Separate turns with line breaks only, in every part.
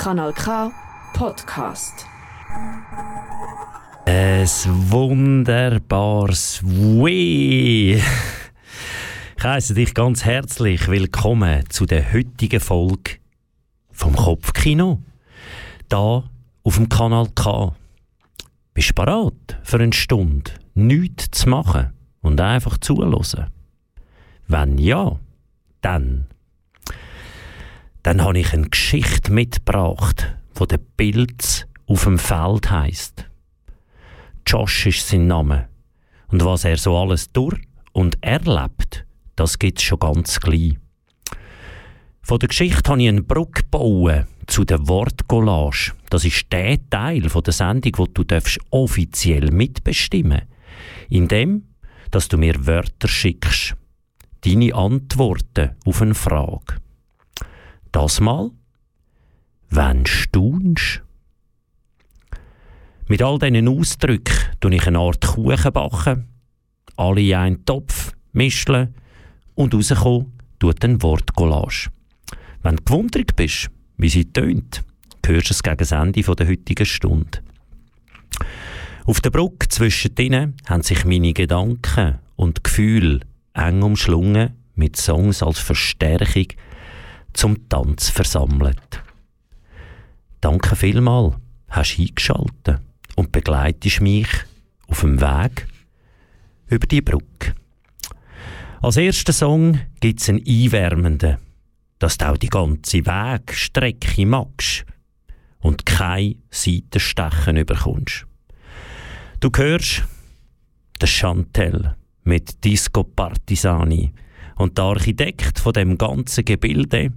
Kanal K Podcast.
Ein wunderbares Weh. Ich heiße dich ganz herzlich willkommen zu der heutigen Folge vom Kopfkino. Da auf dem Kanal K. Bist du bereit für eine Stunde nichts zu machen und einfach zuhören? Wenn ja, dann. Dann habe ich eine Geschichte mitgebracht, wo der Pilz auf dem Feld heisst. Josh ist sein Name. Und was er so alles durch und erlebt, das gibt's schon ganz gleich. Von der Geschichte habe ich eine Brücke gebaut zu der Wortcollage. Das ist der Teil der Sendung, wo du offiziell mitbestimmen Indem, dass du mir Wörter schickst. Deine Antworten auf eine Frage. Das mal, wenn staunst. Mit all diesen Ausdrücken tue ich eine Art Kuchen backen, alle in einen Topf mischen und rauskommen tut ein Wortcollage. Wenn du gewundert bist, wie sie tönt, hörst du es gegen das Ende der heutigen Stunde. Auf der Brücke zwischen denen haben sich meine Gedanken und Gefühle eng umschlungen mit Songs als Verstärkung zum Tanz versammelt. Danke vielmal, hast eingeschaltet und begleitest mich auf dem Weg über die Brücke. Als ersten Song gibt es einen einwärmenden, dass du auch die ganze Wegstrecke magst und kein Seitenstechen überkommst. Du hörst den Chantel mit Disco Partisani und der Architekt von dem ganzen Gebilde,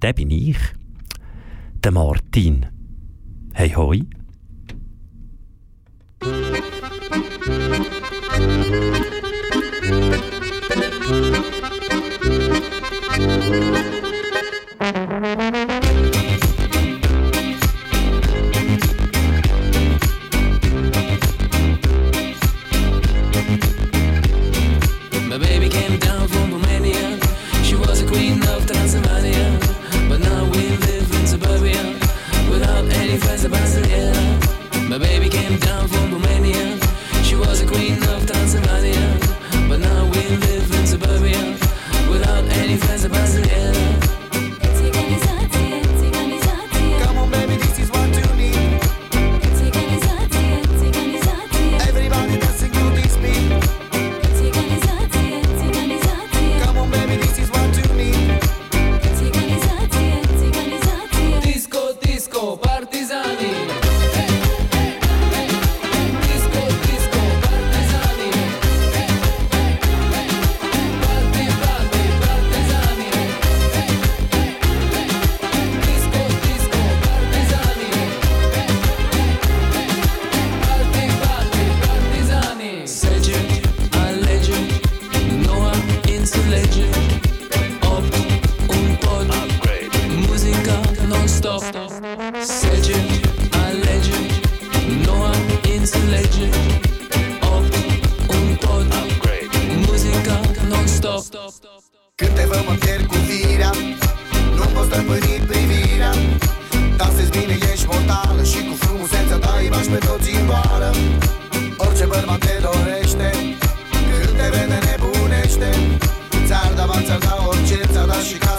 der bin ich, der Martin. Hey, hoi.
stăpânit privirea. Se bine, ești mortală Și cu frumusețea ta îi bași pe toți în boală. Orice bărbat te dorește Când te vede nebunește. Ți-ar da, ți-ar da orice, ți-ar da și ca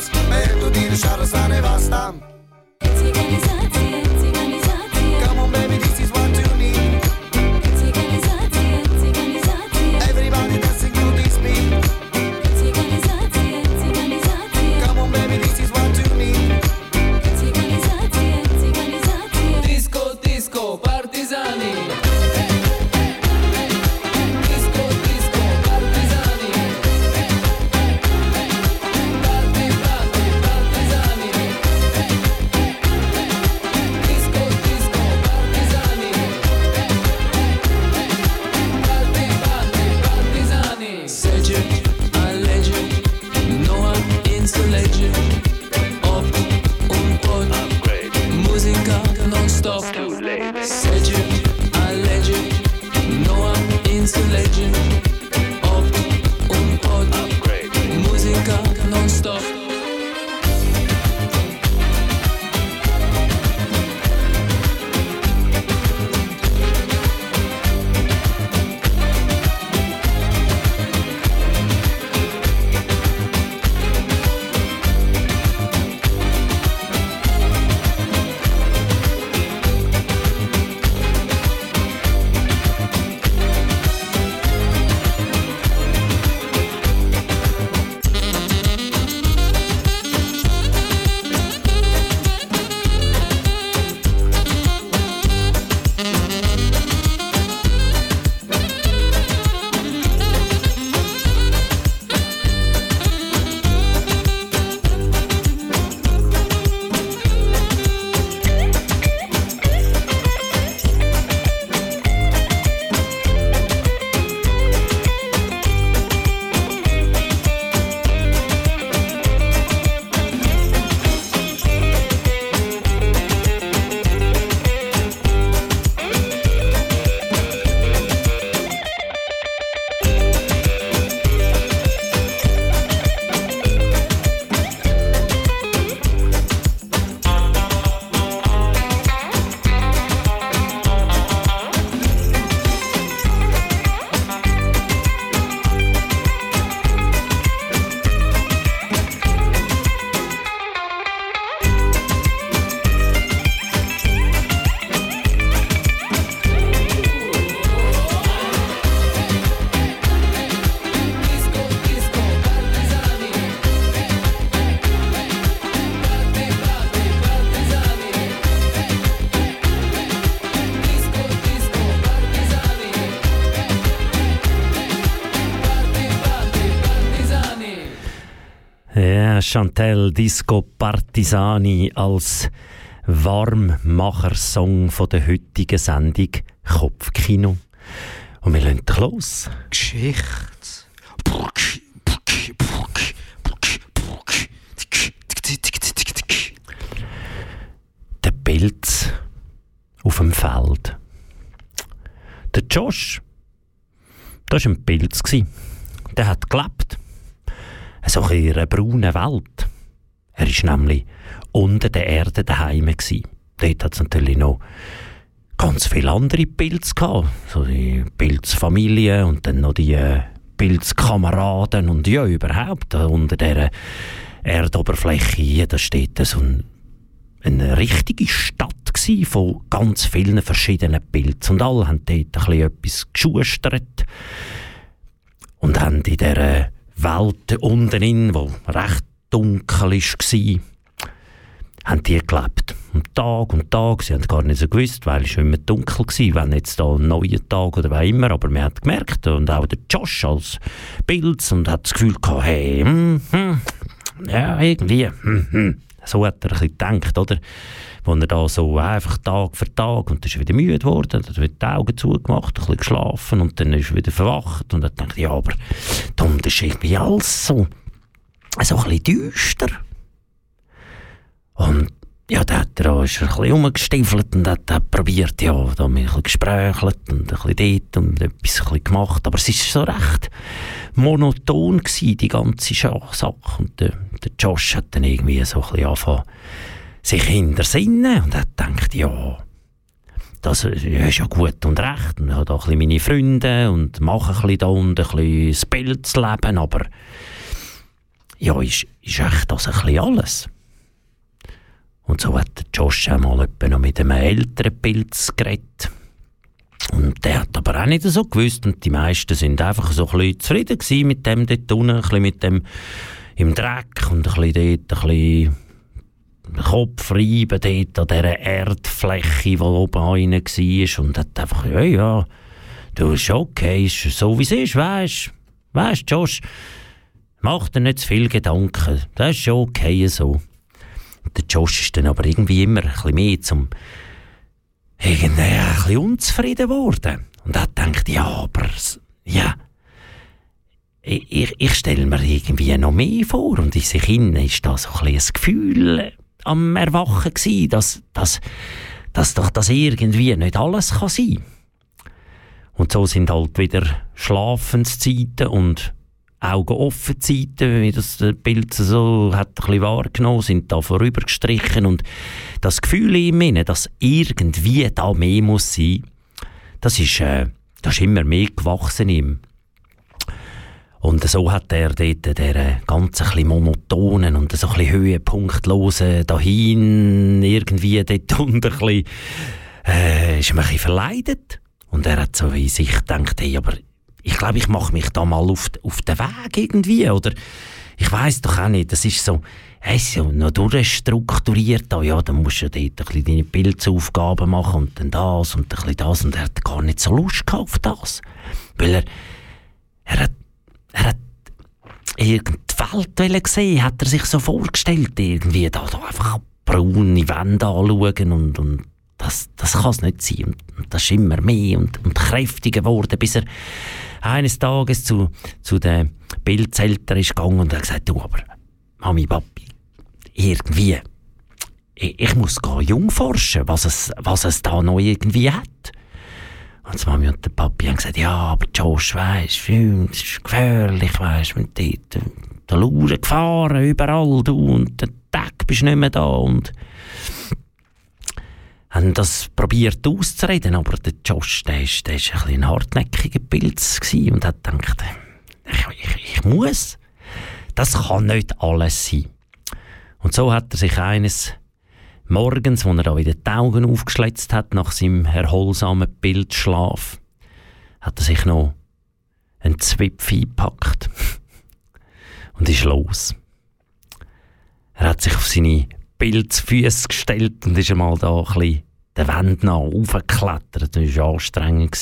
Chantel Disco Partisani als Warmmacher-Song von der heutigen Sendung Kopfkino. Und wir lassen los.
Geschichte.
Der Pilz auf dem Feld. Der Josh, das war ein Pilz. Der hat gelebt so in einer braunen Welt. Er war nämlich unter der Erde daheim. Dort hat es natürlich noch ganz viele andere Pilze gehabt. So die Pilzfamilie und dann noch die äh, Pilzkameraden und ja, überhaupt äh, unter dieser Erdoberfläche, da steht so ein, eine richtige Stadt von ganz vielen verschiedenen Pilzen. Und alle haben dort ein bisschen etwas geschustert und haben in dieser Welt unten in, wo recht dunkel war, haben die gelebt. Und Tag und Tag, sie haben gar nicht so gewusst, weil es schon immer dunkel war, wenn jetzt da ein neuer Tag oder was immer, aber man hat gemerkt, und auch der Josh als Bild, und hat das Gefühl gehabt, hey, hm, hm, ja, irgendwie, hm. so hat er ein bisschen gedacht, oder? Wo er da so einfach Tag für Tag und dann ist er wieder müde geworden, hat wieder die Augen zugemacht, ein bisschen geschlafen und dann ist er wieder verwacht und dann denkt ja, aber dann ist irgendwie alles so, so ein bisschen düster. Und ja, da hat er auch, ist er ein bisschen rumgestiefelt und hat, hat probiert, ja, da ein bisschen gesprächelt und ein bisschen dort und etwas gemacht, aber es ist so recht monoton gewesen, die ganze Sache. Und der, der Josh hat dann irgendwie so ein bisschen angefangen, sich hintersinnen und hat gedacht, ja, das ist ja gut und recht. Und ich habe auch ein meine Freunde und mache ein bisschen da und ein bisschen das Pilzleben, aber ja, ist, ist echt das ein bisschen alles. Und so hat Josh einmal noch mit einem älteren Pilz geredet. Und der hat aber auch nicht so gewusst und die meisten sind einfach so ein bisschen zufrieden mit dem dort unten, ein bisschen mit dem im Dreck und ein bisschen dort ein bisschen Kopf reiben dort an dieser Erdfläche, die oben rein war und hat einfach, ja, ja, du, ist okay, ist so wie es ist, weisst Weisst, Josh, mach dir nicht zu viel Gedanken, das ist schon okay so. Der Josh ist dann aber irgendwie immer ein bisschen mehr zum irgendwie ein bisschen unzufrieden geworden. Und hat gedacht, ja, aber, ja, ich, ich stelle mir irgendwie noch mehr vor und in sich innen ist da so ein, ein Gefühl am Erwachen gewesen, dass, dass, dass doch das irgendwie nicht alles kann sein Und so sind halt wieder Schlafenszeiten und Augen offen Zeiten, wie das Bild so hat ein bisschen wahrgenommen, sind da vorübergestrichen und das Gefühl in ihm, dass irgendwie da mehr muss sein, das ist, äh, das ist immer mehr gewachsen ihm. Und so hat er dort der ganz ein monotonen und so ein bisschen höhepunktlosen dahin irgendwie dort unten ein bisschen, äh, ist ein bisschen verleidet. Und er hat so wie sich gedacht, hey, aber ich glaube, ich mache mich da mal auf, auf den Weg irgendwie, oder? Ich weiß doch auch nicht, das ist so, hey, so noch durchstrukturiert, da, ja, dann musst du dort ein bisschen deine Pilzaufgaben machen und dann das und ein bisschen das. Und er hat gar nicht so Lust gehabt auf das, weil er, er hat er hat irgendeine Welt gesehen, hat er sich so vorgestellt, irgendwie da, da einfach braune Wände anschauen und, und das, das kann es nicht sein. Und, das ist immer mehr und, und kräftiger geworden, bis er eines Tages zu, zu den Bildzältern ist gegangen und hat gesagt, du, aber Mami, Papi, irgendwie, ich, ich muss gar jung forschen, was es, was es da noch irgendwie hat. Und Mami und der Papi haben gesagt, ja, aber Josh, weisst, es ist gefährlich, weisst, mit dort, der Lauren gefahren, überall, du, und der Tag bist nicht mehr da, und haben das probiert auszureden, aber der Josh, der ist ein, bisschen ein hartnäckiger Pilz und hat gedacht, ich, ich, ich muss, das kann nicht alles sein. Und so hat er sich eines Morgens, als er da wieder die Augen aufgeschlitzt hat nach seinem erholsamen Bildschlaf, hat er sich noch einen Zwipf eingepackt und ist los. Er hat sich auf seine Pilzfüße gestellt und ist einmal da ein bisschen der Wand nach aufgeklettert. Das war anstrengend.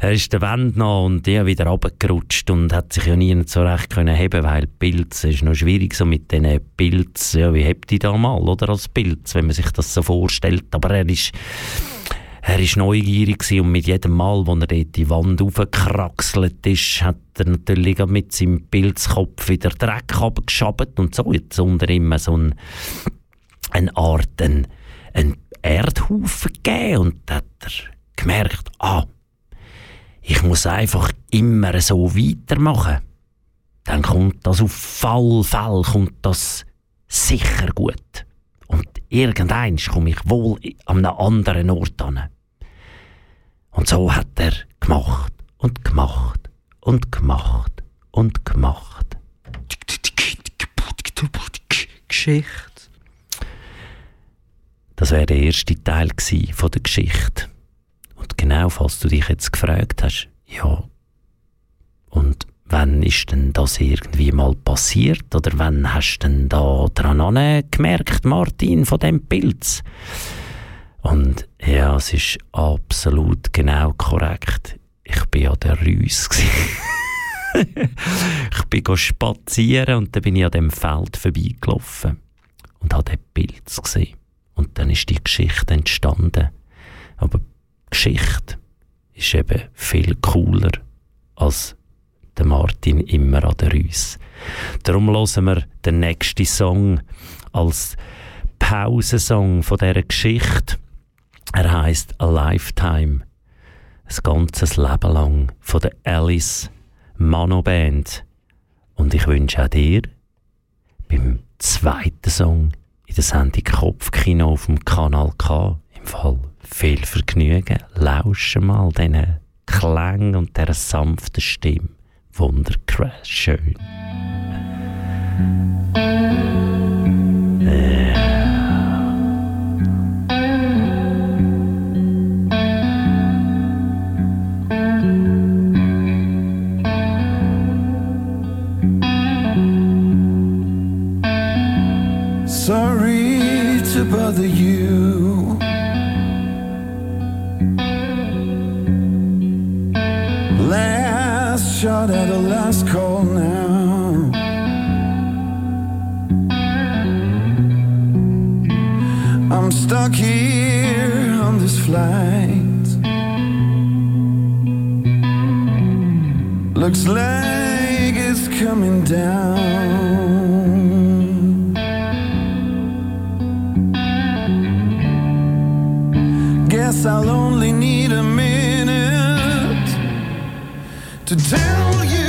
Er ist der Wand noch und ja, wieder runtergerutscht und hat sich ja nie so recht können heben, weil Pilz ist noch schwierig so mit diesen Pilz, ja, wie hebt die da mal, oder, als Pilz, wenn man sich das so vorstellt, aber er ist er ist neugierig und mit jedem Mal, wo er dort die Wand aufgekraxelt ist, hat er natürlich mit seinem Pilzkopf wieder Dreck abgeschabt und so jetzt unter ihm so ein, eine Art, ein, ein Erdhaufen gegeben und hat er gemerkt, ah, ich muss einfach immer so weitermachen. Dann kommt das auf Fall, Fall kommt das sicher gut. Und irgendein komme ich wohl an einem anderen Ort an. Und so hat er gemacht und gemacht und gemacht und gemacht.
Geschichte.
Das wäre der erste Teil von der Geschichte. Genau, falls du dich jetzt gefragt hast, ja, und wann ist denn das irgendwie mal passiert? Oder wann hast du denn da dran gemerkt, Martin, von dem Pilz? Und ja, es ist absolut genau korrekt. Ich bin ja der Rüs. ich bin spazieren und dann bin ich an dem Feld vorbeigelaufen und habe den Pilz gesehen. Und dann ist die Geschichte entstanden. Aber Geschichte ist eben viel cooler als der Martin immer an der Rüs. Darum hören wir den nächsten Song als Pausensong von dieser Geschichte. Er heißt A Lifetime. Ein ganzes Leben lang von der Alice Mano Band. Und ich wünsche auch dir beim zweiten Song in der Sendung Kopfkino auf dem Kanal K im Fall viel Vergnügen. Lauschen mal diesen Klang und dieser sanften Stimme. Wundercrash schön.
bother you. Shot at a last call now. I'm stuck here on this flight. Looks like it's coming down. guess I'll only need a to tell you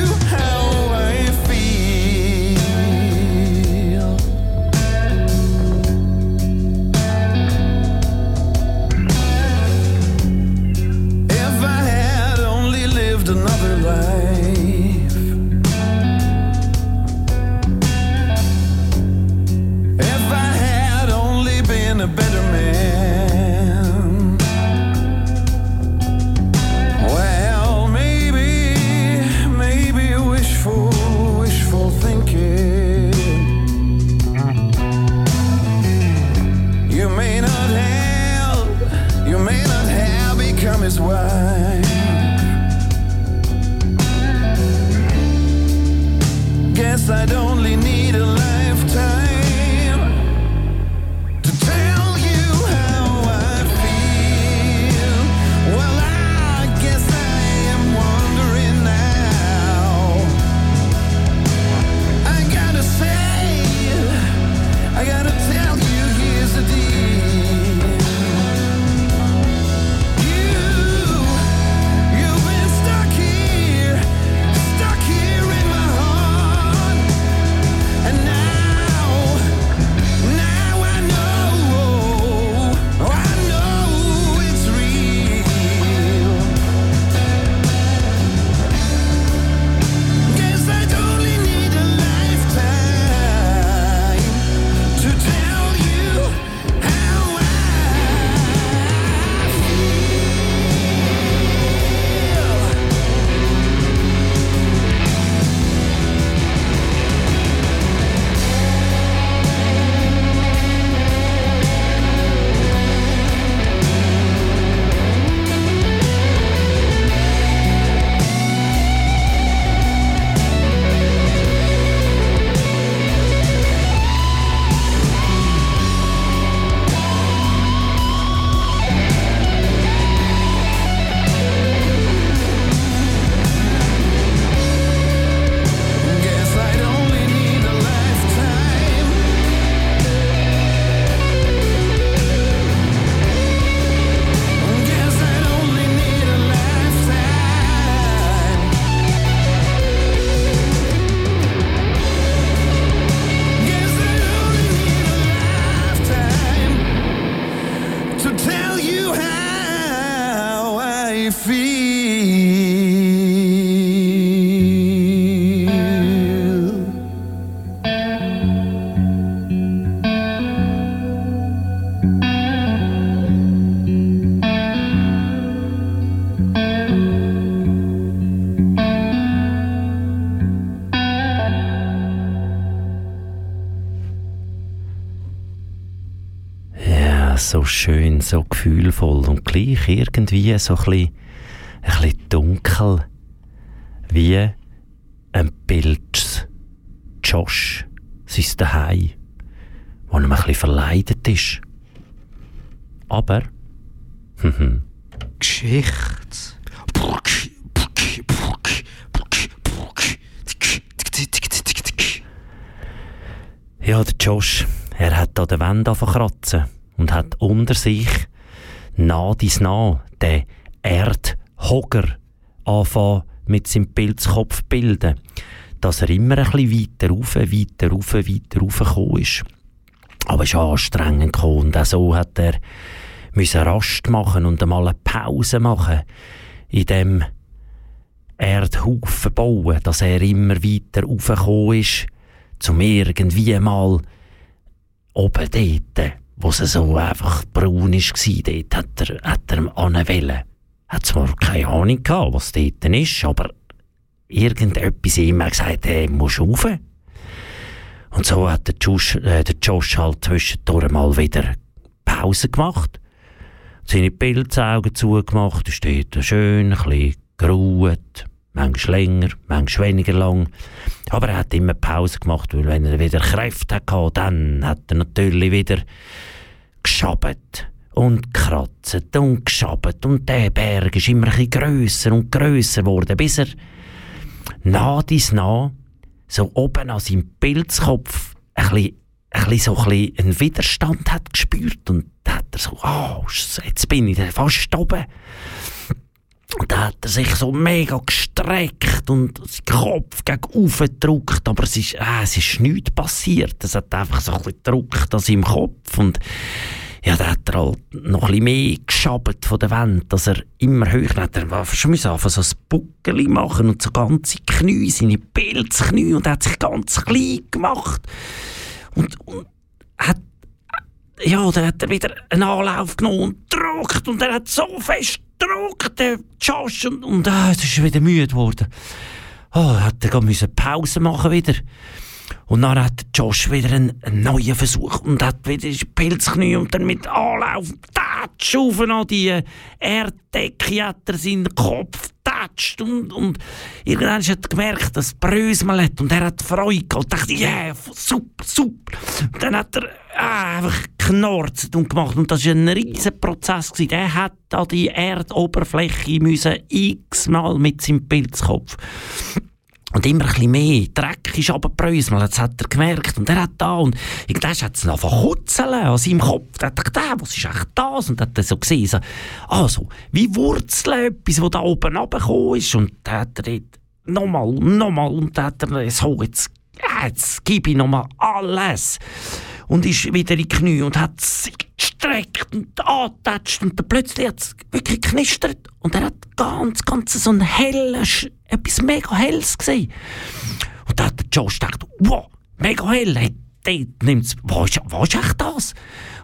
so gefühlvoll und gleich irgendwie so ein bisschen, ein bisschen dunkel, wie ein Bild Josh, sein Daheim, wo ihm ein bisschen verleidet ist. Aber, mhm,
Geschichte.
Ja, der Josh, er hat an der Wand kratzen und hat unter sich nah dies nah den Erdhogger anfangen mit seinem Pilzkopf bilden, dass er immer ein bisschen weiter rauf, weiter rauf, weiter rauf gekommen ist. Aber es ist anstrengend gekommen und auch so hat er müssen Rast machen und einmal eine Pause machen in dem Erdhaufen bauen, dass er immer weiter raufgekommen ist, zum irgendwie mal oben dort, wo es so einfach braun war, dort hat er, hat er anwählen. Hat zwar keine Ahnung gehabt, was dort ist, aber irgendetwas immer gesagt, er muss rauf. Und so hat der Josh, äh, der Josh halt zwischendurch mal wieder Pause gemacht, seine Pilzaugen zugemacht, ist dort schön, ein geruht, manchmal länger, manchmal weniger lang. Aber er hat immer Pause gemacht, weil wenn er wieder Kräfte hatte, dann hat er natürlich wieder geschabt und gekratzt und geschabt und der Berg ist immer ein grösser und grösser geworden, bis er nah dies nah so oben an seinem Pilzkopf ein bisschen, ein bisschen so einen Widerstand hat gespürt und hat er so, oh, jetzt bin ich fast oben. Und da hat er sich so mega gestreckt und seinen Kopf gegen gedrückt, aber es ist, äh, es ist nichts passiert. Es hat einfach so ein bisschen gedrückt an seinem Kopf und ja, da hat er halt noch ein bisschen mehr geschabt von der Wand, dass er immer höher hat. Er schon müssen so ein Buckeli machen und so ganze Knie, seine Pilzknie und er hat sich ganz klein gemacht. Und, und hat ja, dann hat er wieder einen Anlauf genommen und gedrückt und er hat so fest gedrückt, der Josh, und, ah, es ist wieder müde geworden. Oh, hat er müssen Pause machen wieder. Und dann hat Josh wieder einen, einen neuen Versuch und hat wieder Pilzknie und dann mit Anlauf, tatsch, auf die Erddecke hat er seinen Kopf tatscht und, und irgendwann hat er gemerkt, dass es hat und er hat Freude gehabt und dachte, ja, yeah, super, super. Und dann hat er ah, einfach geknorzt und gemacht und das war ein riesen Prozess. Gewesen. Er hat an die Erdoberfläche müssen x-mal mit seinem Pilzkopf und immer ein bisschen mehr. Dreck ist runtergebröselt, das hat er gemerkt. Und er hat da, und irgendwann hat es angefangen kutzeln an seinem Kopf. Da hat er gedacht, was ist eigentlich das? Und hat er so gesehen, so, also, wie Wurzeln, etwas, das da oben runtergekommen ist. Und da hat er dort nochmal, nochmal, und da hat er so, jetzt, jetzt gebe ich nochmal alles. Und ist wieder in die Knie und hat sich gestreckt und angetatscht und dann plötzlich hat es wirklich knistert und er hat ganz, ganz so ein helles, etwas mega helles gesehen. Und da hat der Josh gedacht, wow, mega hell, hey, dort nimmt's, was was ist echt das?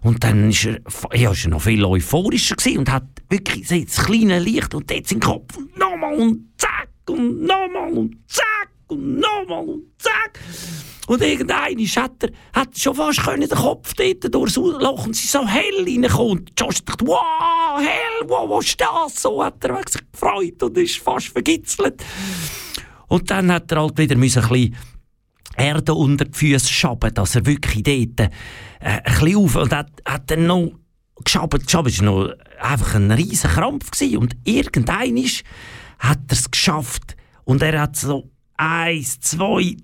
Und dann ist er, er noch viel euphorischer und hat wirklich das kleine Licht und dort sein Kopf und nochmal und zack und nochmal und zack und nochmal und zack. Und irgendein hat hat schon fast können den Kopf dort durchs Loch und sie so hell reingekommen. Und Josh dachte, wow, hell, wow, was ist das? So hat er sich gefreut und ist fast vergitzelt. Und dann hat er halt wieder müssen ein bisschen Erde unter die Füße schaben, dass er wirklich dort äh, ein bisschen auf und hat, hat dann noch geschabt. Geschabt war noch einfach ein riesen Krampf gewesen. und irgendein hat er es geschafft und er hat so eins, zwei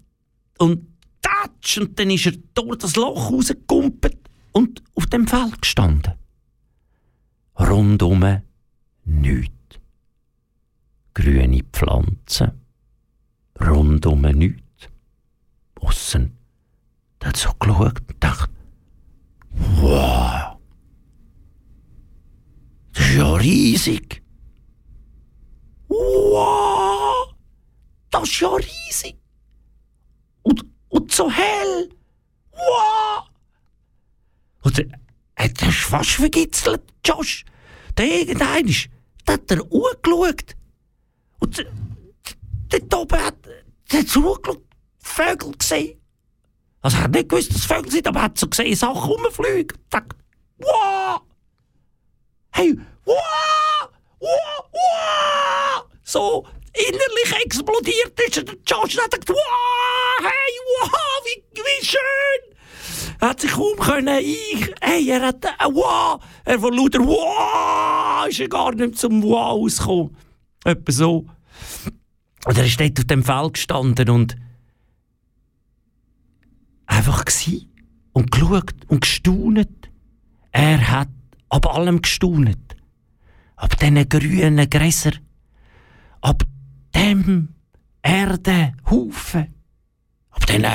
und tatsch und dann ist er durch das Loch rausgekumpelt und auf dem Feld gestanden. Rundum nichts. Grüne Pflanzen. Rundum nichts. Aussen. Der hat so geschaut und dachte, wow, das ist ja riesig. Wow, das ist ja riesig. Und, und so hell. Wow. Und er hat er fast vergitzelt, Josh. Der irgendein ist, da hat er angeschaut. Und dort oben hat er zugeschaut, Vögel gesehen. Also er hat nicht gewusst, dass Vögel sind, aber er hat so gesehen, Sachen rumfliegen. Dachte, wow, hey, wow, wow, wow. So innerlich explodiert ist der Josh und hat gesagt, wow, hey, wow, wie, wie schön. Er hat sich kaum können, ich, hey, er hat, äh, wow, er von lauter wow, ist er gar nicht zum wow ausgekommen. Etwa so. Und er ist dort auf dem Feld gestanden und einfach gsi und geschaut und gestaunet. Er hat ab allem gestaunet. Ab diesen grünen Gräser. Ab dem Erdehaufen. Ab diesen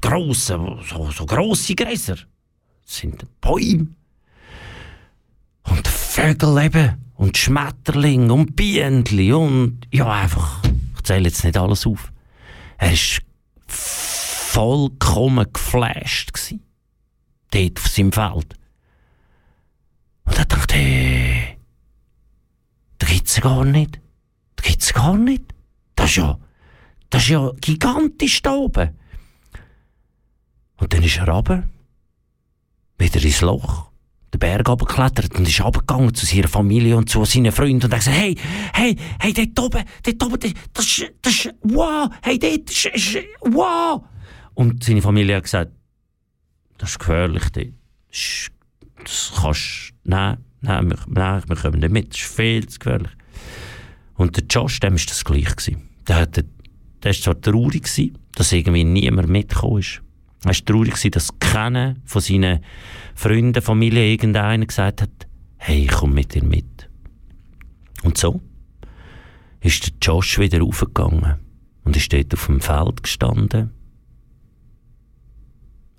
grossen, so, so grosse Gräser. Das sind Bäume. Und Vögel eben. Und Schmetterling und Bienenli und ja, einfach, ich zähle jetzt nicht alles auf. Er war vollkommen geflasht. Gewesen. Dort auf seinem Feld. Und er dachte, hey, da gibt's gar nicht. Da gibt's gar nicht. Das ist ja, das ist ja gigantisch da oben. Und dann ist er runter, wieder ins Loch, den Berg runtergeklettert und ist runtergegangen zu seiner Familie und zu seinen Freunden und hat gesagt, hey, hey, hey, dort oben, dort oben, das ist, das ist, wow, hey, dort ist, ist wow. Und seine Familie hat gesagt, das ist gefährlich. Das, ist, das kannst nein, nein, wir, nein, wir kommen nicht mit, das ist viel zu gefährlich. Und der Josh, dem war das gleich. Gewesen. Der, hat, der war zwar traurig, gewesen, dass irgendwie niemand mitgekommen ist. Er war traurig, gewesen, dass keiner von seinen Freunden, Familie, irgendeiner gesagt hat, hey, komm mit dir mit. Und so ist der Josh wieder raufgegangen und ist dort auf dem Feld gestanden,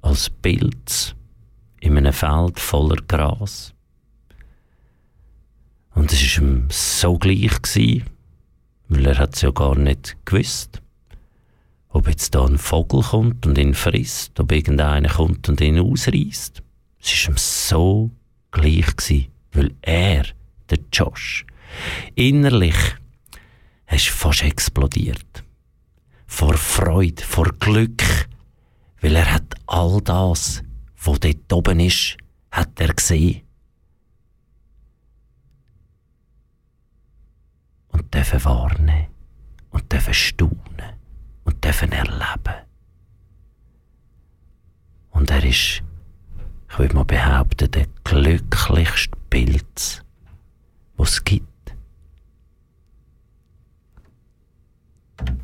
als Pilz in einem Feld voller Gras. Und es war ihm so gleich, gewesen, weil er hat es ja gar nicht gewusst, ob jetzt da ein Vogel kommt und ihn frisst, ob irgendeiner kommt und ihn ausreißt. Es war ihm so gleich, gewesen, weil er, der Josh, innerlich ist fast explodiert. Vor Freude, vor Glück, weil er hat all das, was dort oben ist, hat er gesehen. Und dürfen warnen und dürfen staunen und dürfen erleben. Und er ist, ich würde mal behaupten, der glücklichste Pilz, was es gibt.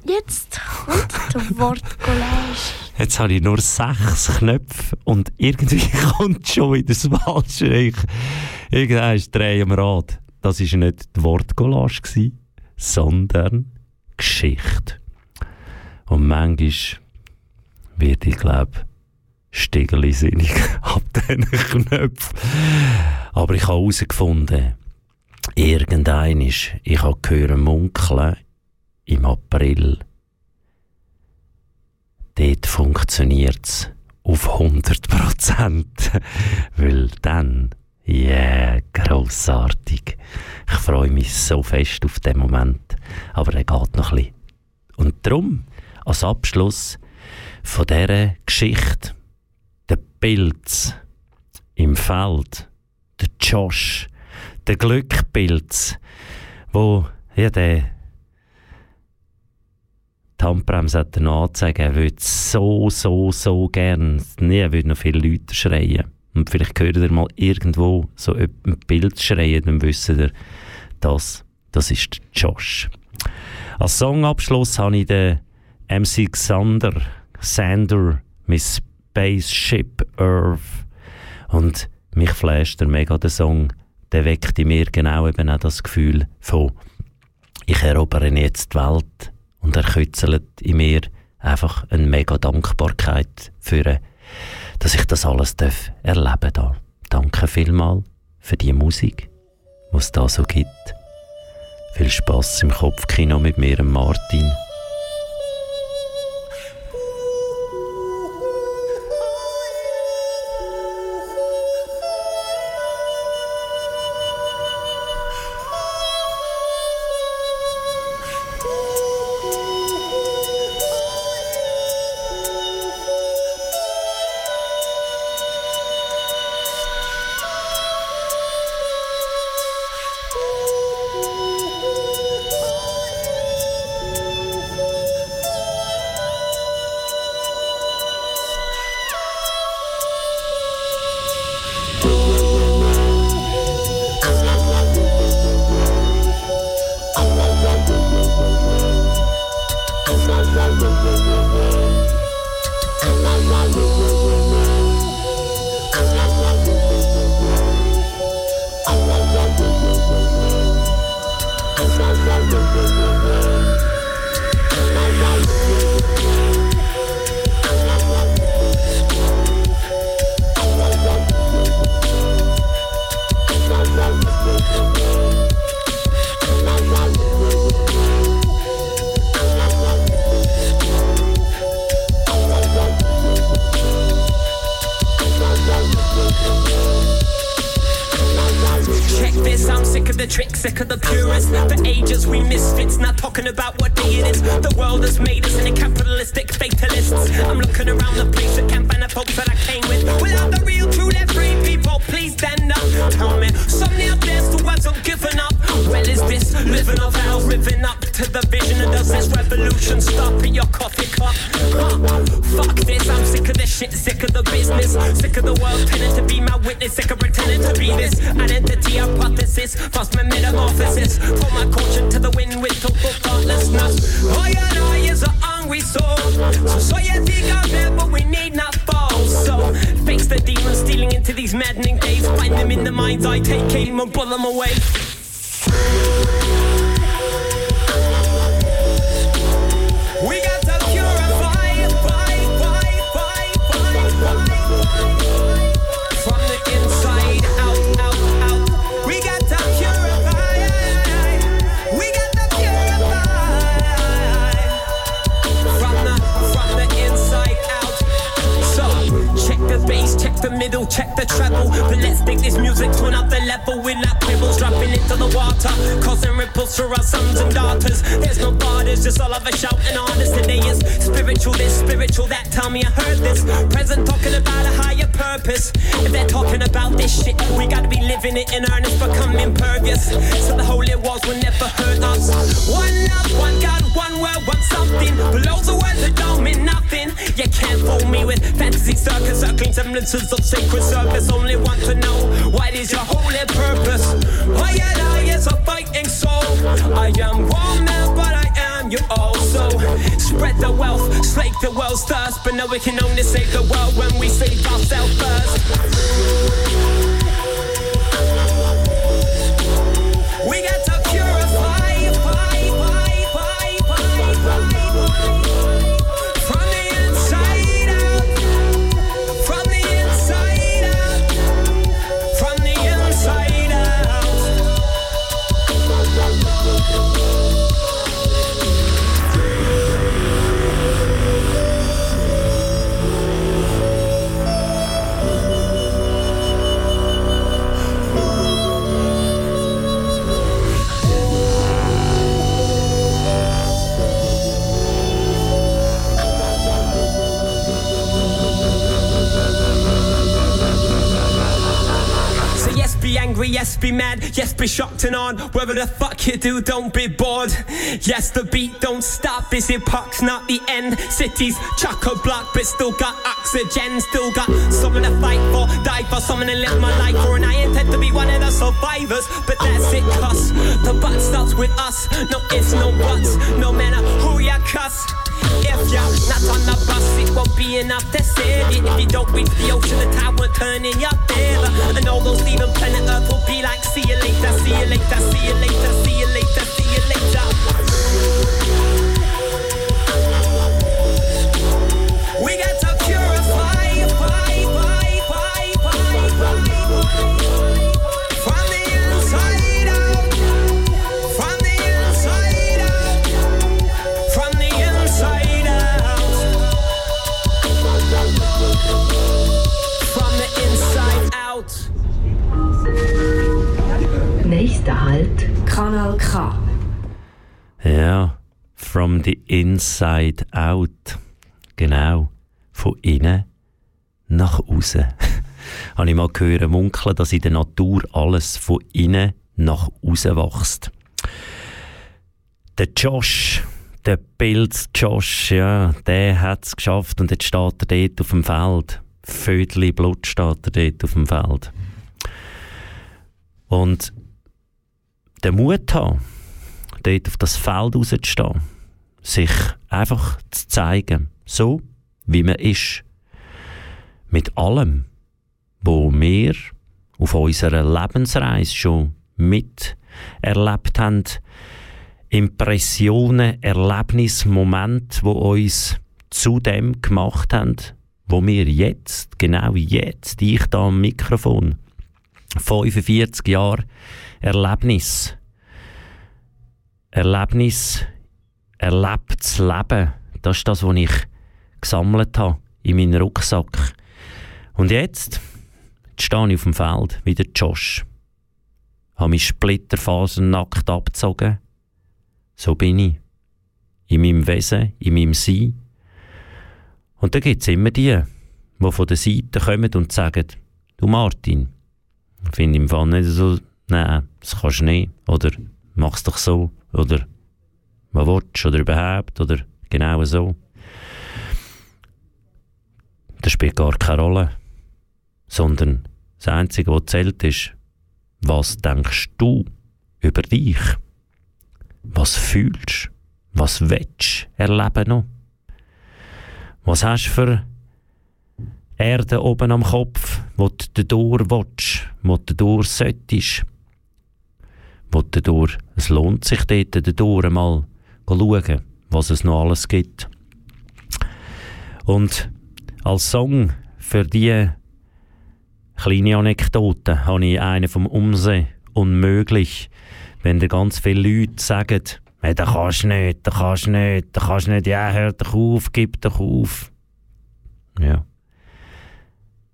Jetzt kommt der Wortcollage.
Jetzt habe ich nur sechs Knöpfe und irgendwie kommt schon wieder das Falsche. Ich, irgendwann ist Dreh am Rad. Das war nicht die Wortcollage, sondern Geschichte. Und manchmal wird ich glaube stigelisinnig ab diesen Knöpfen. Aber ich habe herausgefunden, irgendein ist, ich habe gehört munkeln im April. Dort funktioniert es auf 100 Prozent. Weil dann, yeah, grossartig. Ich freue mich so fest auf den Moment. Aber er geht noch ein bisschen. Und darum, als Abschluss von dieser Geschichte, der Pilz im Feld, der Josh, der Glückpilz, wo ja, der die Handbremse hat er noch anzeigen, er würde so, so, so gern, nee, er würde noch viele Leute schreien. Und vielleicht hört ihr mal irgendwo so ein Bild schreien, dann wisst ihr, das, das ist Josh. Als Songabschluss habe ich den MC Xander, Sander mit Spaceship Earth. Und mich flasht der mega der Song, der weckt in mir genau eben auch das Gefühl von, ich erobere jetzt die Welt und er kützelt in mir einfach eine mega Dankbarkeit für, dass ich das alles darf erleben darf. Danke vielmal für die Musik, die es da so gibt. Viel Spaß im Kopfkino mit mir, Martin.
Folks that I came with. Without the real, true, that free people, please stand up. Tell me, somebody out there still hasn't given up. Well, is this living of hell, living up to the vision? And does this revolution stop at your coffee cup? Huh. Fuck this, I'm sick of this shit, sick of the business. Sick of the world tending to be my witness, sick of pretending to be this. Identity hypothesis, fast my metamorphosis. Throw my caution to into these maddening days. Find them in the mind's eye, take aim and pull them away. For our sons and daughters. There's no borders, just all of us shouting honest. Today is spiritual, this spiritual that. Tell me I heard this. Present talking about a higher purpose. If they're talking about this shit, we gotta be living it in earnest, become impervious. So the holy walls will never hurt us. One love, one God, word, one something. Loads of words that don't mean nothing. You can't fool me with fantasy circus, circling semblances of sacred service. Only want to know what is your holy purpose. I and I is a fighting soul. I am one man, but I am you also. Spread the wealth, slake the world's thirst. But no, we can only save the world when we save ourselves first. Angry, yes, be mad, yes, be shocked and on. Whatever the fuck you do, don't be bored. Yes, the beat don't stop. Is it park's not the end? Cities chock a block, but still got oxygen, still got something to fight for, die for, something to live my life for. And I intend to be one of the survivors, but that's it, cuz the butt starts with us. No ifs, no buts, no matter who ya cuss. If you're not on the bus, it won't be enough to save you. If you don't reach the ocean, the tide will turn in your favor. And all those leaving planet Earth will be like, see you later, see you later, see you later, see you later, see you later.
Kanal K.
Ja, from the inside out. Genau, von innen nach außen. Habe ich mal gehört, munkeln, dass in der Natur alles von innen nach außen wächst. Der Josh, der Pilz Josh, ja, der hat es geschafft und jetzt steht er dort auf dem Feld. Vödli Blut steht er dort auf dem Feld. Und den Mut haben, dort auf das Feld rauszustehen, sich einfach zu zeigen, so wie man ist. Mit allem, wo wir auf unserer Lebensreise schon miterlebt haben, Impressionen, Erlebnisse, Momente, wo uns zu dem gemacht haben, wo wir jetzt, genau jetzt, ich da am Mikrofon, 45 Jahre Erlebnis, Erlebnis, erlebtes Leben, das ist das, was ich gesammelt habe in meinen Rucksack. Und jetzt, jetzt stehe ich auf dem Feld, wie der Josh. Habe mich Splitterfasern nackt abgezogen. So bin ich. In meinem Wesen, in meinem Sein. Und da gibt es immer die, die von der Seite kommen und sagen, du Martin, finde im Fall nicht so, nein, das kannst du nicht. Oder mach's doch so. Oder was willst? Oder überhaupt. Oder genau so. Das spielt gar keine Rolle. Sondern das Einzige, was zählt, ist, was denkst du über dich? Was fühlst du? Was willst du erleben noch? Was hast du für Erde oben am Kopf, wo du durch willst, wo du durch? Wo du durch, es lohnt sich dort durch mal schauen, was es noch alles gibt. Und als Song für die kleine Anekdote habe ich einen vom Umsee unmöglich, wenn dir ganz viele Leute sagen, hey, das kannst du nicht, das kannst du nicht, das kannst du nicht, ja, hör doch auf, gib doch auf. Ja.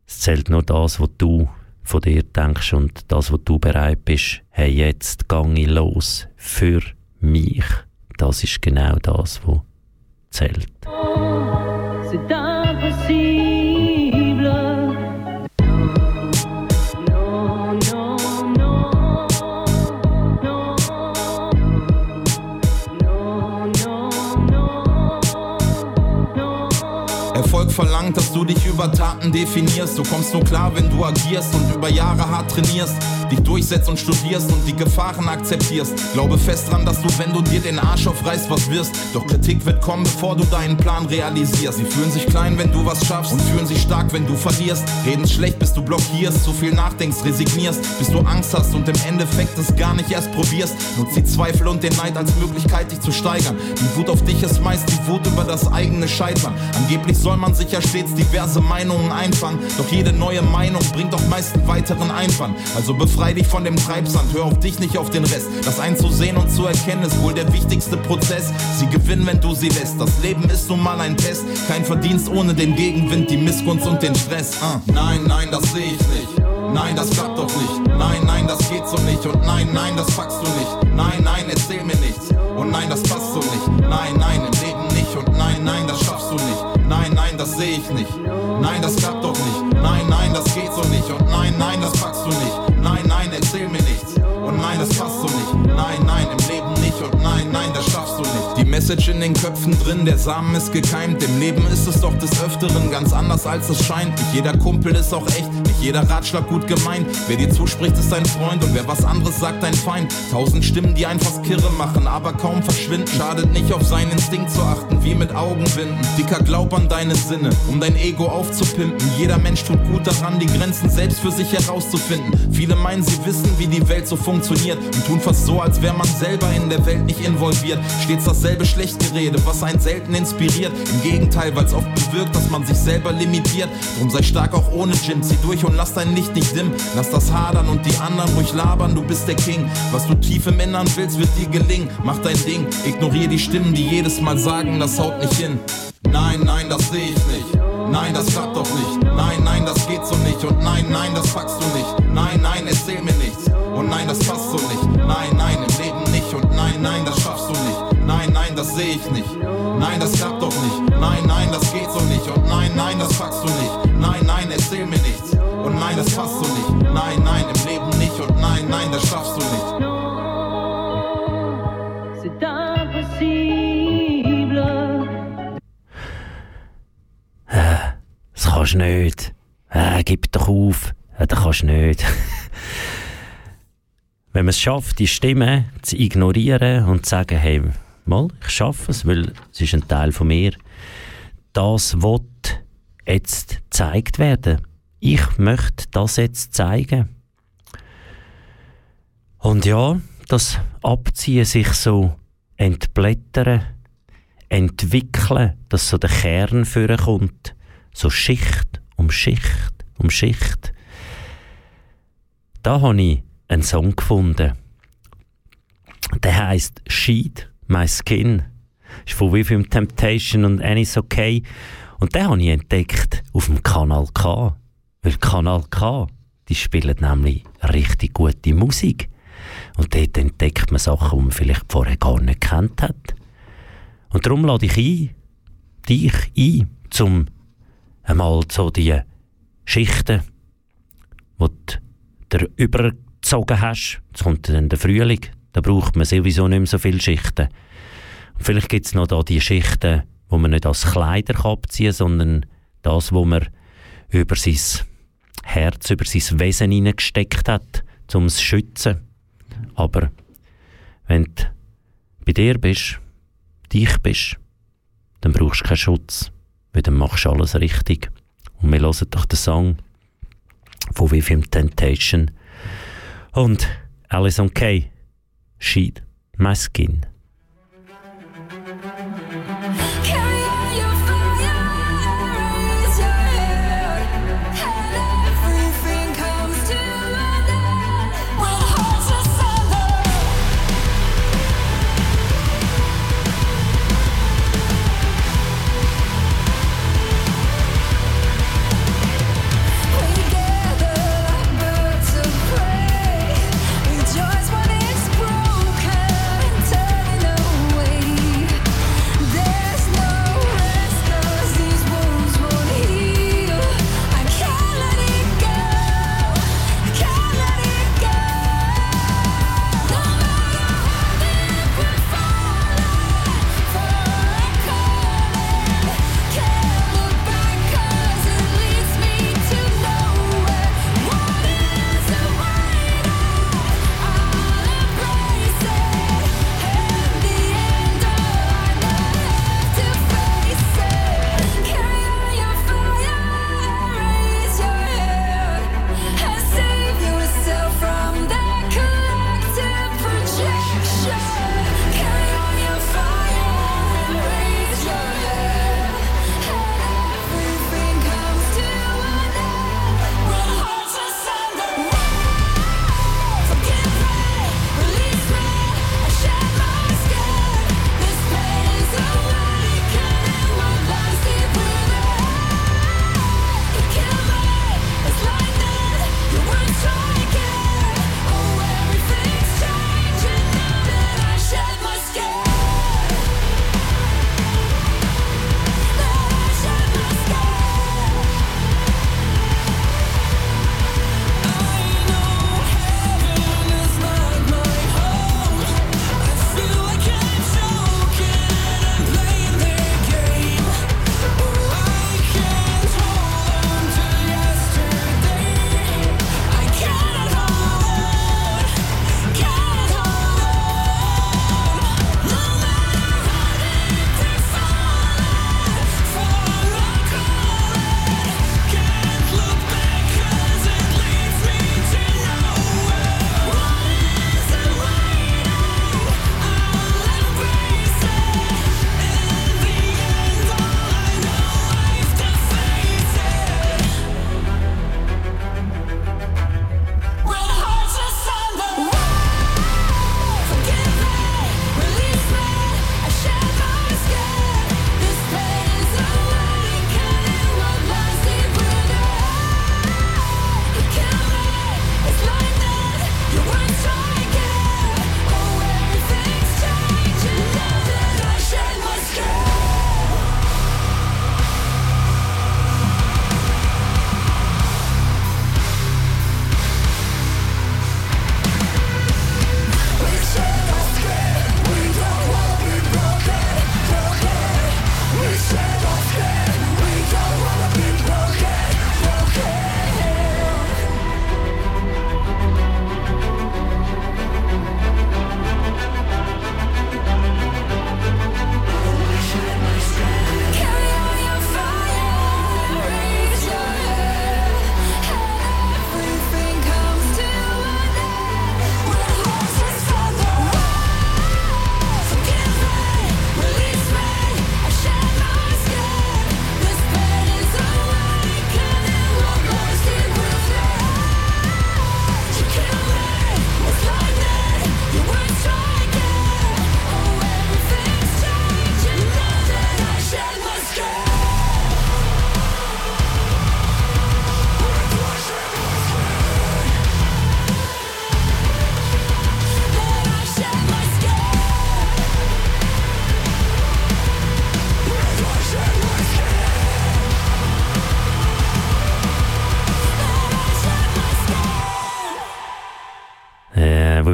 Es zählt nur das, was du von dir denkst und das, was du bereit bist. Hey, jetzt gang ich los für mich. Das ist genau das, was zählt.
C'est impossible.
Erfolg verlangt, dass du dich über Taten definierst. Du kommst nur klar, wenn du agierst und über Jahre hart trainierst, dich durchsetzt und studierst und die Gefahren akzeptierst. Glaube fest dran, dass du, wenn du dir den Arsch aufreißt, was wirst. Doch Kritik wird kommen, bevor du deinen Plan realisierst. Sie fühlen sich klein, wenn du was schaffst und fühlen sich stark, wenn du verlierst. Reden schlecht, bis du blockierst, zu viel nachdenkst, resignierst, bis du Angst hast und im Endeffekt es gar nicht erst probierst. Nutz die Zweifel und den Neid als Möglichkeit, dich zu steigern. Die Wut auf dich ist meist die Wut über das eigene Scheitern. Angeblich soll man sich ja stets diverse Meinungen einfangen, doch jede neue Meinung bringt auch meist einen weiteren Einwand. Also befrei dich von dem Treibsand, hör auf dich, nicht auf den Rest. Das einzusehen und zu erkennen ist wohl der wichtigste Prozess. Sie gewinnen, wenn du sie lässt. Das Leben ist nun mal ein Test, kein Verdienst ohne den Gegenwind, die Missgunst und den Stress. Ah. Nein, nein, das sehe ich nicht. Nein, das klappt doch nicht. Nein, nein, das geht so nicht. Und nein, nein, das packst du nicht. Nein, nein, erzähl mir nichts. Und nein, das passt so nicht. Nein, nein, im Leben nicht. Und nein, nein, das schaffst du nicht. Das sehe ich nicht. Nein, das klappt doch nicht. Nein, nein, das geht so nicht. Und Message in den Köpfen drin, der Samen ist gekeimt. Im Leben ist es doch des Öfteren ganz anders als es scheint. Nicht jeder Kumpel ist auch echt, nicht jeder Ratschlag gut gemeint. Wer dir zuspricht, ist dein Freund und wer was anderes sagt, dein Feind. Tausend Stimmen, die einen fast kirre machen, aber kaum verschwinden. Schadet nicht auf seinen Instinkt zu achten, wie mit Augenwinden. Dicker, glaub an deine Sinne, um dein Ego aufzupimpen. Jeder Mensch tut gut daran, die Grenzen selbst für sich herauszufinden. Viele meinen, sie wissen, wie die Welt so funktioniert und tun fast so, als wäre man selber in der Welt nicht involviert. Stets dasselbe Schlechtgerede, was einen selten inspiriert. Im Gegenteil, weil es oft bewirkt, dass man sich selber limitiert. Drum sei stark auch ohne Gym, zieh durch und lass dein Licht nicht dim. Lass das hadern und die anderen ruhig labern, du bist der King. Was du tief im Innern willst, wird dir gelingen. Mach dein Ding, ignorier die Stimmen, die jedes Mal sagen, das haut nicht hin. Nein, nein, das seh ich nicht. Nein, das klappt doch nicht. Nein, nein, das geht so nicht. Und nein, nein, das packst du nicht. Nein, nein, erzähl mir nichts. Und nein, das passt so nicht. Nein, nein, im Leben nicht. Und nein, nein, das schaffst du nicht. Nein, nein, das seh ich nicht. Nein, das klappt doch nicht. Nein, nein, das geht so nicht. Und nein, nein, das packst du nicht. Nein, nein, erzähl mir nichts. Und nein, das passt so nicht. Nein, nein, im Leben nicht. Und nein, nein, das schaffst du nicht.
C'est impossible.
Das kannst du nicht. Äh, gib doch auf. Äh, das kannst du nicht. Wenn man es schafft, die Stimme zu ignorieren und zu sagen, hey, mal, ich schaffe es, weil es ist ein Teil von mir, das wird jetzt gezeigt werden. Ich möchte das jetzt zeigen. Und ja, das Abziehen sich so entblättern, entwickeln, dass so der Kern vorkommt. So Schicht um Schicht um Schicht. Da habe ich einen Song gefunden. Der heißt Sheet My Skin. Ist von Within Temptation und Annie's Okay. Und den habe ich entdeckt auf dem Kanal K. Weil Kanal K, die spielen nämlich richtig gute Musik. Und dort entdeckt man Sachen, die man vielleicht vorher gar nicht kennt hat. Und darum lade ich ein, dich ein, zum einmal so die Schichten, die du übergezogen hast. Jetzt kommt dann der Frühling, da braucht man sowieso nicht mehr so viele Schichten. Und vielleicht gibt es noch da die Schichten, wo man nicht als Kleider abziehen kann, sondern das, wo man über sein Herz, über sein Wesen hineingesteckt hat, um es zu schützen. Aber wenn du bei dir bist, dich bist, dann brauchst du keinen Schutz, weil dann machst du alles richtig. Und wir hören doch den Song von Within Temptation und Alison Kay, Sheet. My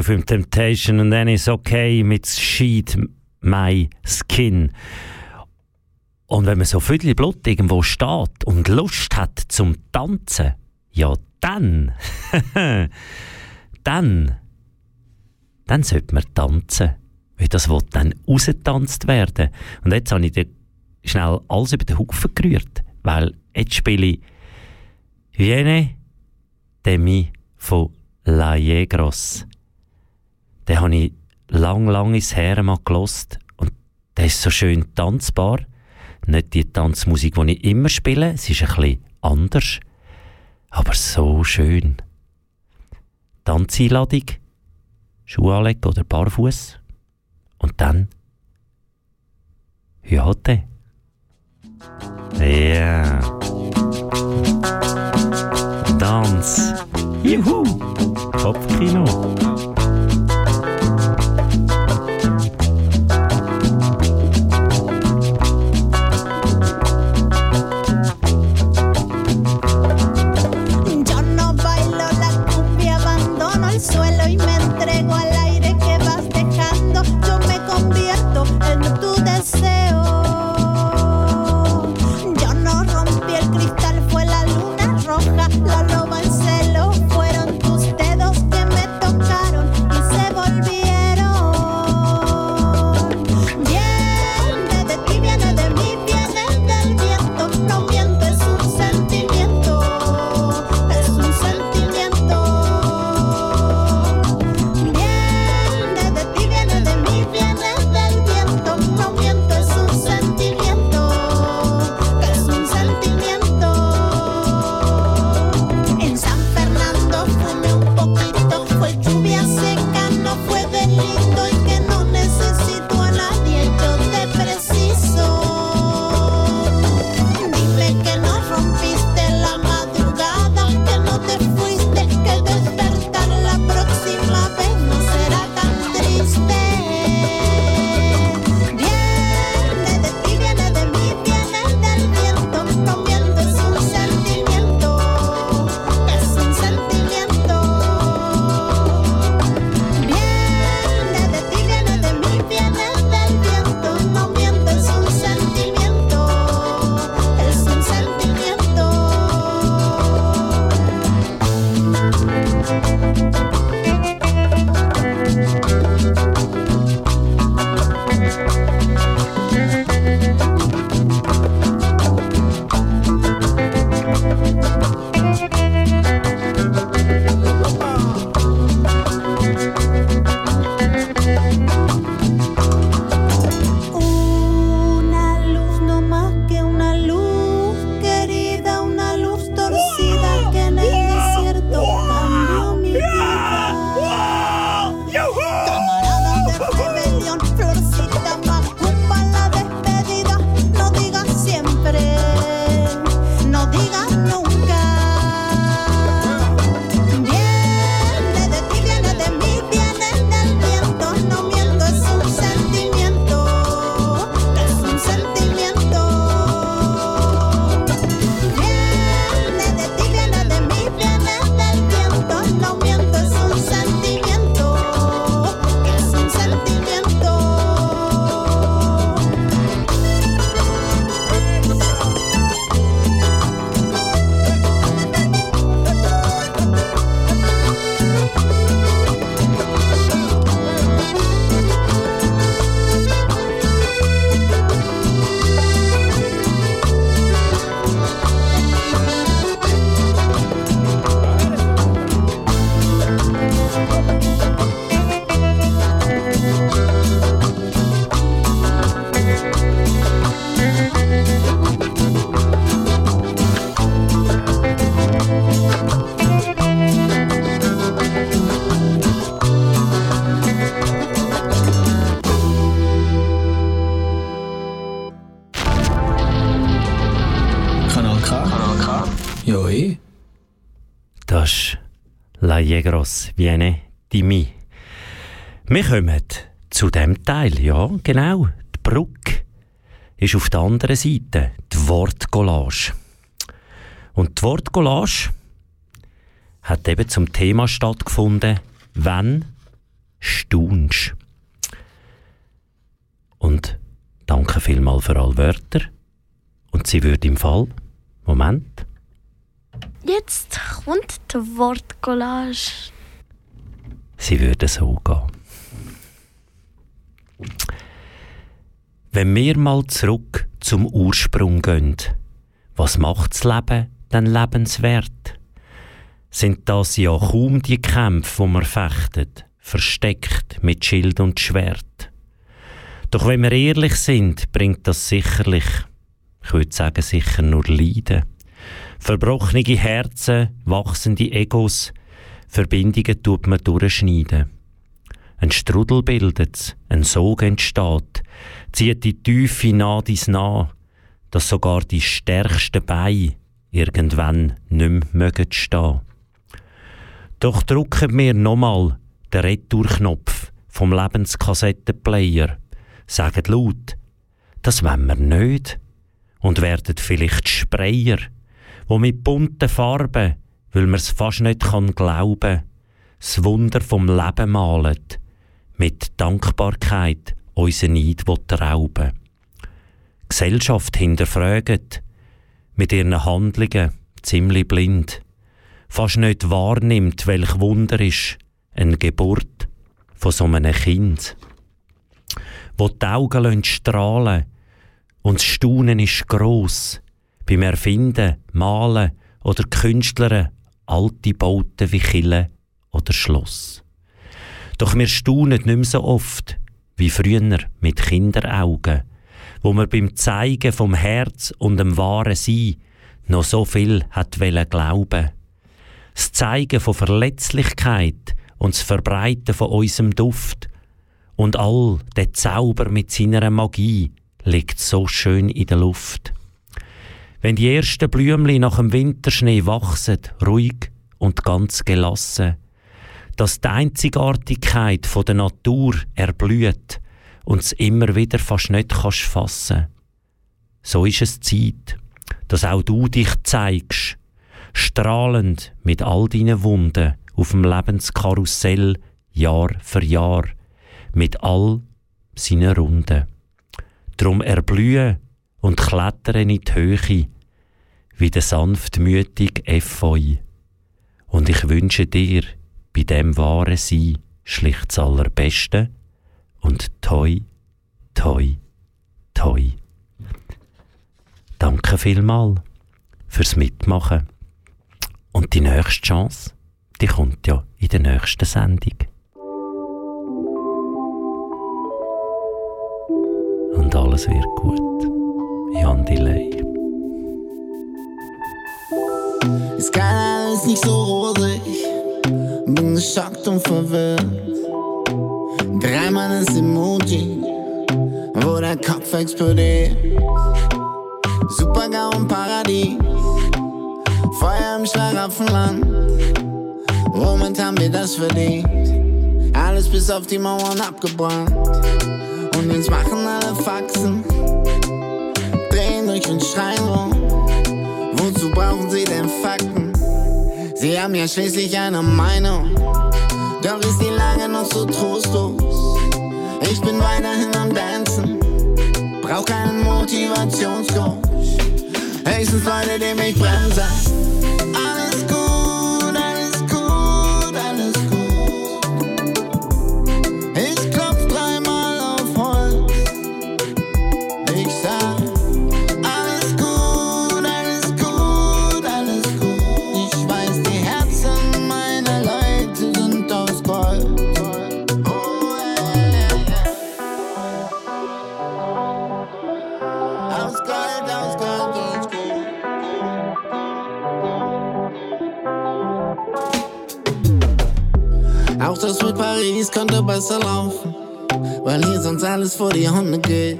Him Temptation and then it's okay mit Sheet My Skin. Und wenn man so viel Blut irgendwo steht und Lust hat zum Tanzen, ja dann, dann, dann sollte man tanzen. Weil das will dann rausgetanzt werden. Und jetzt habe ich schnell alles über den Haufen gerührt. Weil jetzt spiele ich Viene de mi von La Yegros. Den habe ich lang, lang ins Her mal gelost und der ist so schön tanzbar. Nicht die Tanzmusik, die ich immer spiele, es ist ein bisschen anders, aber so schön. Tanzeinladung, Schuhe anlegen oder barfuß und dann Hyate. Ja. Tanz. Juhu. Kopfkino. Ist La Yegros, Viene di mi. Wir kommen zu dem Teil, ja, genau. Die Brücke ist auf der anderen Seite, die Wortcollage. Und die Wortcollage hat eben zum Thema stattgefunden, wenn
staunst. Und danke vielmal für alle Wörter. Und sie würde im Fall, Moment,
Jetzt kommt die Wortcollage.
sie würde so gehen. Wenn wir mal zurück zum Ursprung gehen, was macht das Leben denn lebenswert? Sind das ja kaum die Kämpfe, wo man fechtet, versteckt mit Schild und Schwert. Doch wenn wir ehrlich sind, bringt das sicherlich, ich würde sagen sicher nur Leiden. Verbrochene Herzen, wachsende Egos, Verbindungen tut man durchschneiden. Ein Strudel bildet's, ein Sog entsteht, zieht die Tiefe nah dies nah, dass sogar die stärksten Beine irgendwann nicht mehr stehen. Doch drücken wir nochmal den Retourknopf vom Lebenskassettenplayer, sagen laut, das wollen wir nicht. Und werden vielleicht Sprayer, wo mit bunten Farben, weil man es fast nicht kann glauben, das Wunder vom Leben malet, mit Dankbarkeit unseren Neid rauben. Gesellschaft hinterfraget, mit ihren Handlungen ziemlich blind, fast nicht wahrnimmt, welch Wunder ist eine Geburt von so einem Kind. Wo die Augen strahlen und das Staunen ist gross beim Erfinden, Malen oder Künstlern alte Bauten wie Kille oder Schloss. Doch wir staunen nicht mehr so oft wie früher mit Kinderaugen, wo man beim Zeigen vom Herz und dem wahren Sein noch so viel hat glauben. Das Zeigen von Verletzlichkeit und das Verbreiten von unserem Duft und all der Zauber mit seiner Magie liegt so schön in der Luft. Wenn die ersten Blümli nach dem Winterschnee wachsen, ruhig und ganz gelassen, dass die Einzigartigkeit von der Natur erblüht und es immer wieder fast nicht kannst fassen. So ist es Zeit, dass auch du dich zeigst, strahlend mit all deinen Wunden auf dem Lebenskarussell Jahr für Jahr, mit all seinen Runden. Drum erblühe und klettere in die Höhe, wie der sanftmütige Efeu. Und ich wünsche dir bei dem wahren Sein schlicht das Allerbeste und toi, toi, toi. Danke vielmal fürs Mitmachen. Und die nächste Chance, die kommt ja in der nächsten Sendung. Und alles wird gut. Jan Delay.
Ist gerade alles nicht so rosig. Bin geschockt und verwirrt. Dreimal das Emoji, wo der Kopf explodiert. Supergau und Paradies. Feuer im Schlaraffenland. Womit haben wir das verdient? Alles bis auf die Mauern abgebrannt. Und jetzt machen alle Faxen. Drehen durch und schreien rum. Wozu brauchen sie denn Fakten? Sie haben ja schließlich eine Meinung. Doch ist die Lage noch so trostlos. Ich bin weiterhin am Dancen. Brauch keinen Motivationscoach. Höchstens Leute, die mich bremsen. Besser laufen, weil hier sonst alles vor die Hunde geht.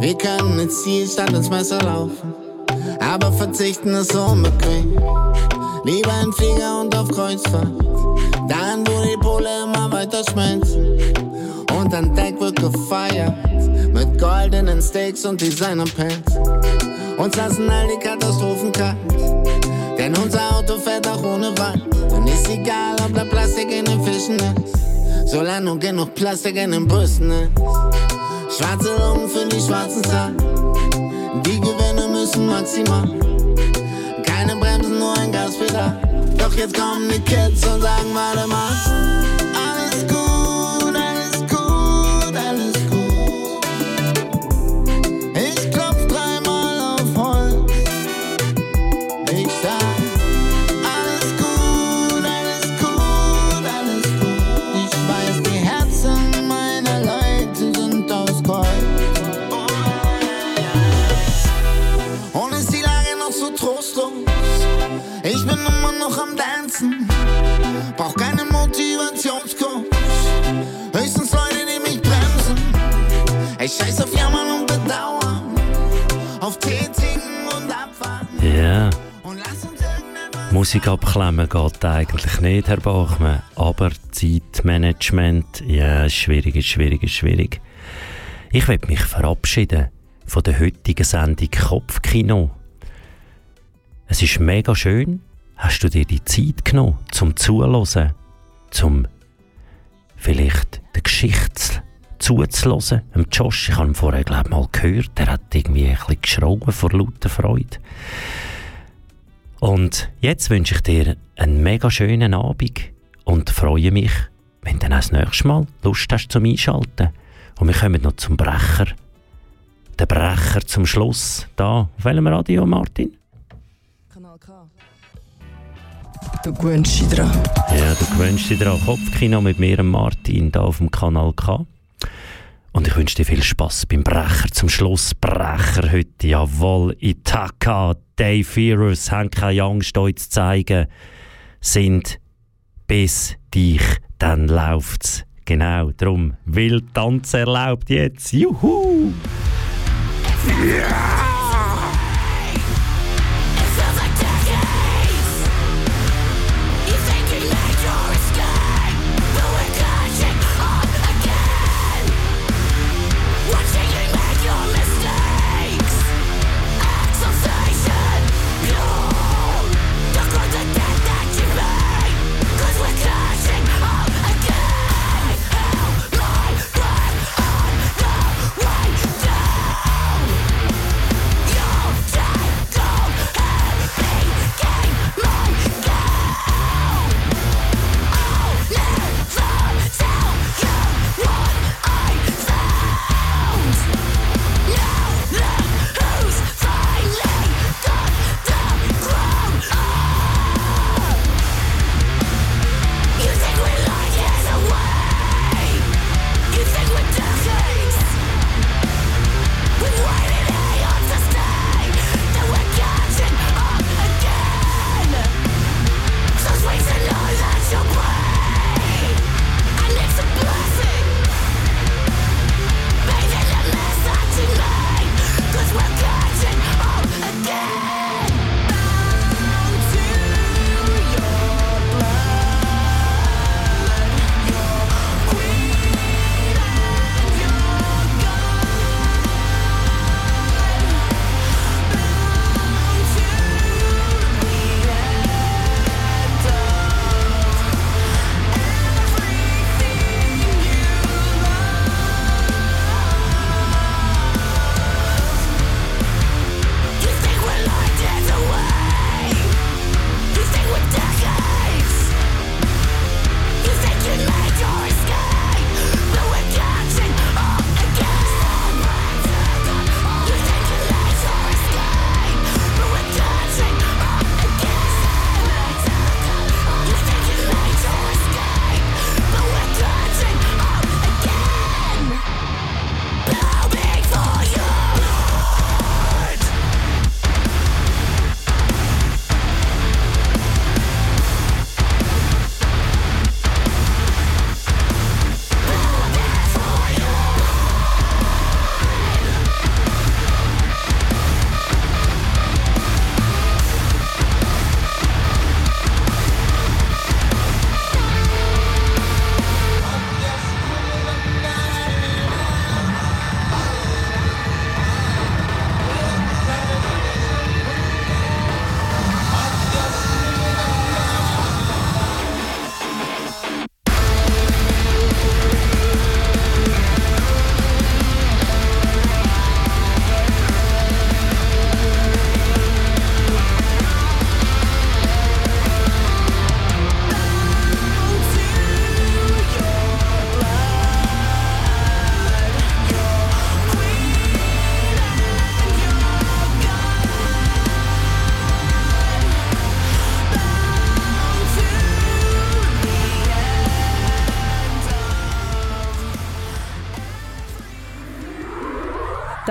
Wir können ins Ziel statt ins Messer laufen, aber verzichten ist so unbequem. Lieber in Flieger und auf Kreuzfahrt, dahin wo die Pole immer weiter schmelzen. Und an Deck wird gefeiert, mit goldenen Steaks und Designerpants. Uns lassen all die Katastrophen kalt, denn unser Auto fährt auch ohne Wand. Und ist egal, ob da Plastik in den Fischen ist. Solange genug Plastik in den Brüsten ist. Schwarze Lungen für die schwarzen Zahlen. Die Gewinne müssen maximal. Keine Bremsen, nur ein Gaspedal. Doch jetzt kommen die Kids und sagen, warte mal.
Musik abklemmen geht eigentlich nicht, Herr Bachmann. Aber Zeitmanagement, ja, ist schwierig, ist schwierig, ist schwierig. Ich will mich verabschieden von der heutigen Sendung Kopfkino. Es ist mega schön. Hast du dir die Zeit genommen, zum Zuhören, zum vielleicht der Geschichte zuzuhören? Josh, ich habe ihn vorher, glaube ich, mal gehört, der hat irgendwie ein bisschen geschrauen vor lauter Freude. Und jetzt wünsche ich dir einen mega schönen Abend und freue mich, wenn du dann das nächste Mal Lust hast zum Einschalten. Und wir kommen noch zum Brecher. Der Brecher zum Schluss. Da, auf welchem Radio, Martin?
Kanal K. Du gewöhnst dich dran.
Ja, du gewöhnst dich dran. Kopfkino mit mir, Martin, da auf dem Kanal K. Und ich wünsche dir viel Spaß beim Brecher zum Schluss. Brecher heute, jawohl, Itaka, Dave Fearers, haben keine Angst, euch zu zeigen, sind bis dich, dann läuft's. Genau, drum, wild Tanz erlaubt jetzt. Juhu!
Down.